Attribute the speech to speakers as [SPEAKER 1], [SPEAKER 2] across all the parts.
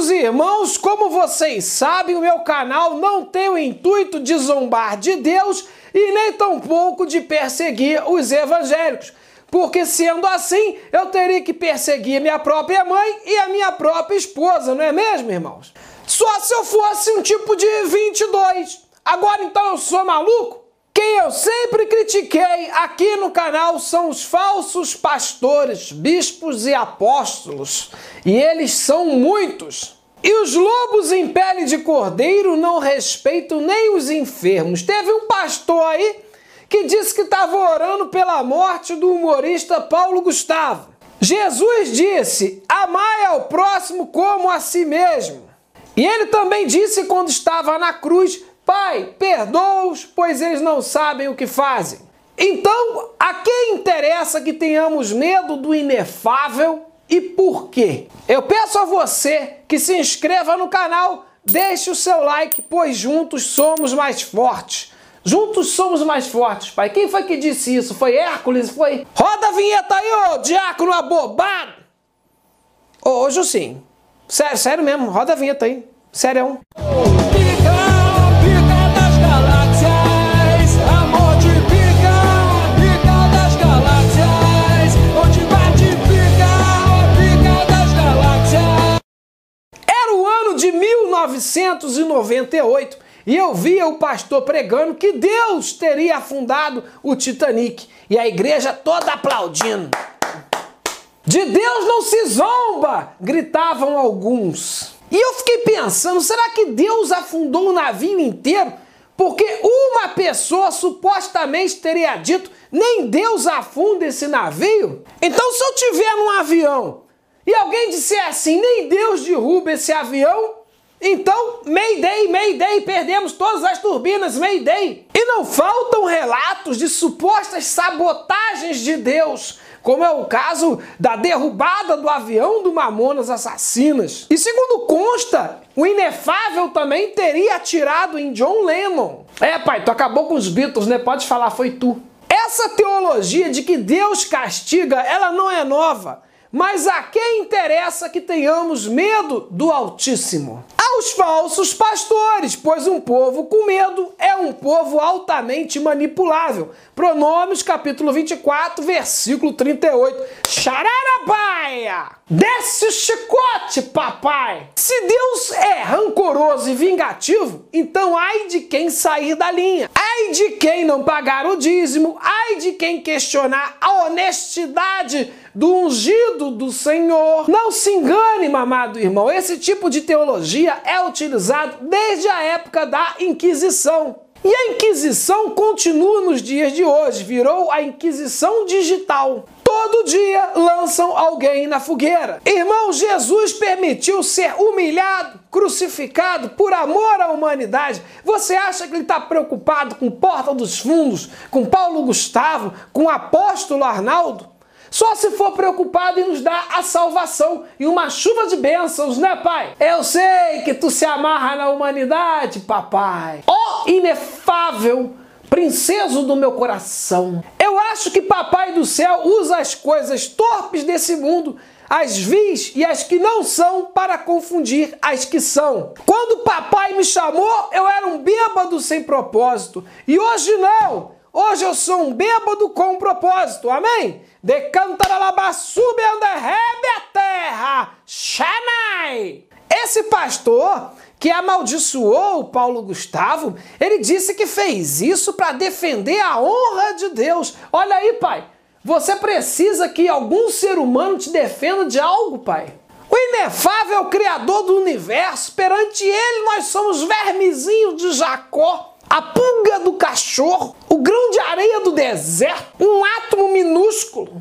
[SPEAKER 1] Amados irmãos, como vocês sabem, o meu canal não tem o intuito de zombar de Deus e nem tampouco de perseguir os evangélicos. Porque sendo assim, eu teria que perseguir minha própria mãe e a minha própria esposa, não é mesmo, irmãos? Só se eu fosse um tipo de 22. Agora então eu sou maluco? Quem eu sempre critiquei aqui no canal são os falsos pastores, bispos e apóstolos. E eles são muitos. E os lobos em pele de cordeiro não respeitam nem os enfermos. Teve um pastor aí que disse que estava orando pela morte do humorista Paulo Gustavo. Jesus disse: Amai ao próximo como a si mesmo. E ele também disse quando estava na cruz: Pai, perdoa-os, pois eles não sabem o que fazem. Então, a quem interessa que tenhamos medo do inefável e por quê? Eu peço a você que se inscreva no canal, deixe o seu like, pois juntos somos mais fortes. Juntos somos mais fortes, pai. Quem foi que disse isso? Foi Hércules? Foi? Roda a vinheta aí, ô diácono abobado! Ô, ô Jussim, sério, sério mesmo, roda a vinheta aí. Sério. 1998 e eu via o pastor pregando que Deus teria afundado o Titanic e a igreja toda aplaudindo. De Deus não se zomba! gritavam alguns. E eu fiquei pensando, será que Deus afundou o navio inteiro? Porque uma pessoa supostamente teria dito, nem Deus afunda esse navio? Então se eu tiver num avião e alguém disser assim, nem Deus derruba esse avião, então, Mayday, Mayday, perdemos todas as turbinas, Mayday. E não faltam relatos de supostas sabotagens de Deus, como é o caso da derrubada do avião do Mamonas Assassinas. E segundo consta, o inefável também teria atirado em John Lennon. É, pai, tu acabou com os Beatles, né? Pode falar, foi tu. Essa teologia de que Deus castiga, ela não é nova. Mas a quem interessa que tenhamos medo do Altíssimo? Aos falsos pastores, pois um povo com medo é um povo altamente manipulável. Pronomes, capítulo 24, versículo 38. Chararabaia! Desce o chicote, papai! Se Deus é rancoroso e vingativo, então ai de quem sair da linha. Ai de quem não pagar o dízimo, ai de quem questionar a honestidade do ungido do Senhor. Não se engane, mamado irmão, esse tipo de teologia é utilizado desde a época da Inquisição. E a Inquisição continua nos dias de hoje, virou a Inquisição digital. Todo dia lançam alguém na fogueira. Irmão, Jesus permitiu ser humilhado, crucificado por amor à humanidade. Você acha que ele está preocupado com Porta dos Fundos, com Paulo Gustavo, com o apóstolo Arnaldo? Só se for preocupado em nos dar a salvação e uma chuva de bênçãos, né, pai? Eu sei que tu se amarra na humanidade, papai. Ó oh, inefável princeso do meu coração. Eu acho que papai do céu usa as coisas torpes desse mundo as vis e as que não são para confundir as que são. Quando papai me chamou, eu era um bêbado sem propósito. E hoje não. Hoje eu sou um bêbado com um propósito, amém? De cantaralaba sube rebe a terra, Xanai! Esse pastor que amaldiçoou o Paulo Gustavo, ele disse que fez isso para defender a honra de Deus. Olha aí, pai, você precisa que algum ser humano te defenda de algo, pai. O inefável Criador do universo, perante ele nós somos vermezinhos de Jacó a pulga do cachorro, o grão de areia do deserto, um átomo minúsculo.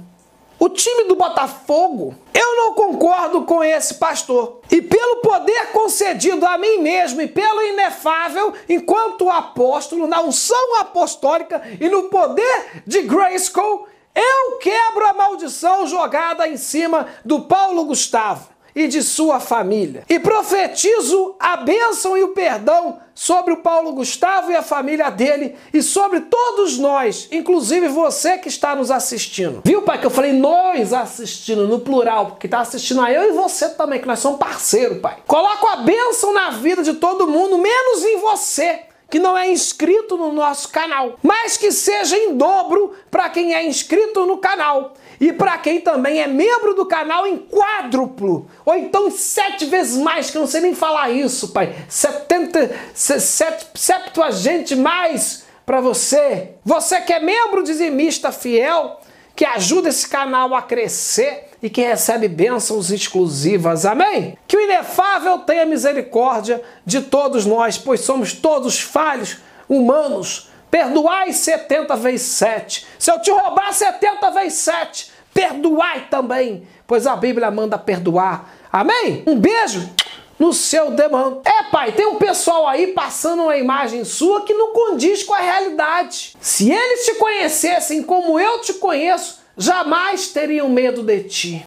[SPEAKER 1] O time do Botafogo. Eu não concordo com esse pastor. E pelo poder concedido a mim mesmo e pelo inefável, enquanto apóstolo, na unção apostólica e no poder de Grayskull, eu quebro a maldição jogada em cima do Paulo Gustavo. E de sua família. E profetizo a bênção e o perdão sobre o Paulo Gustavo e a família dele e sobre todos nós, inclusive você que está nos assistindo. Viu, pai, que eu falei nós assistindo no plural, porque está assistindo a eu e você também, que nós somos parceiro, pai. Coloco a bênção na vida de todo mundo, menos em você que não é inscrito no nosso canal, mas que seja em dobro para quem é inscrito no canal e para quem também é membro do canal em quádruplo, ou então sete vezes mais, que eu não sei nem falar isso, pai. 70, 70 gente mais para você. Você que é membro dizimista fiel, que ajuda esse canal a crescer e que recebe bênçãos exclusivas. Amém? Que o inefável tenha misericórdia de todos nós, pois somos todos falhos, humanos. Perdoai 70 vezes 7. Se eu te roubar 70 vezes 7, perdoai também, pois a Bíblia manda perdoar. Amém? Um beijo no seu demão. É, pai, tem um pessoal aí passando uma imagem sua que não condiz com a realidade. Se eles te conhecessem como eu te conheço, jamais teriam medo de ti.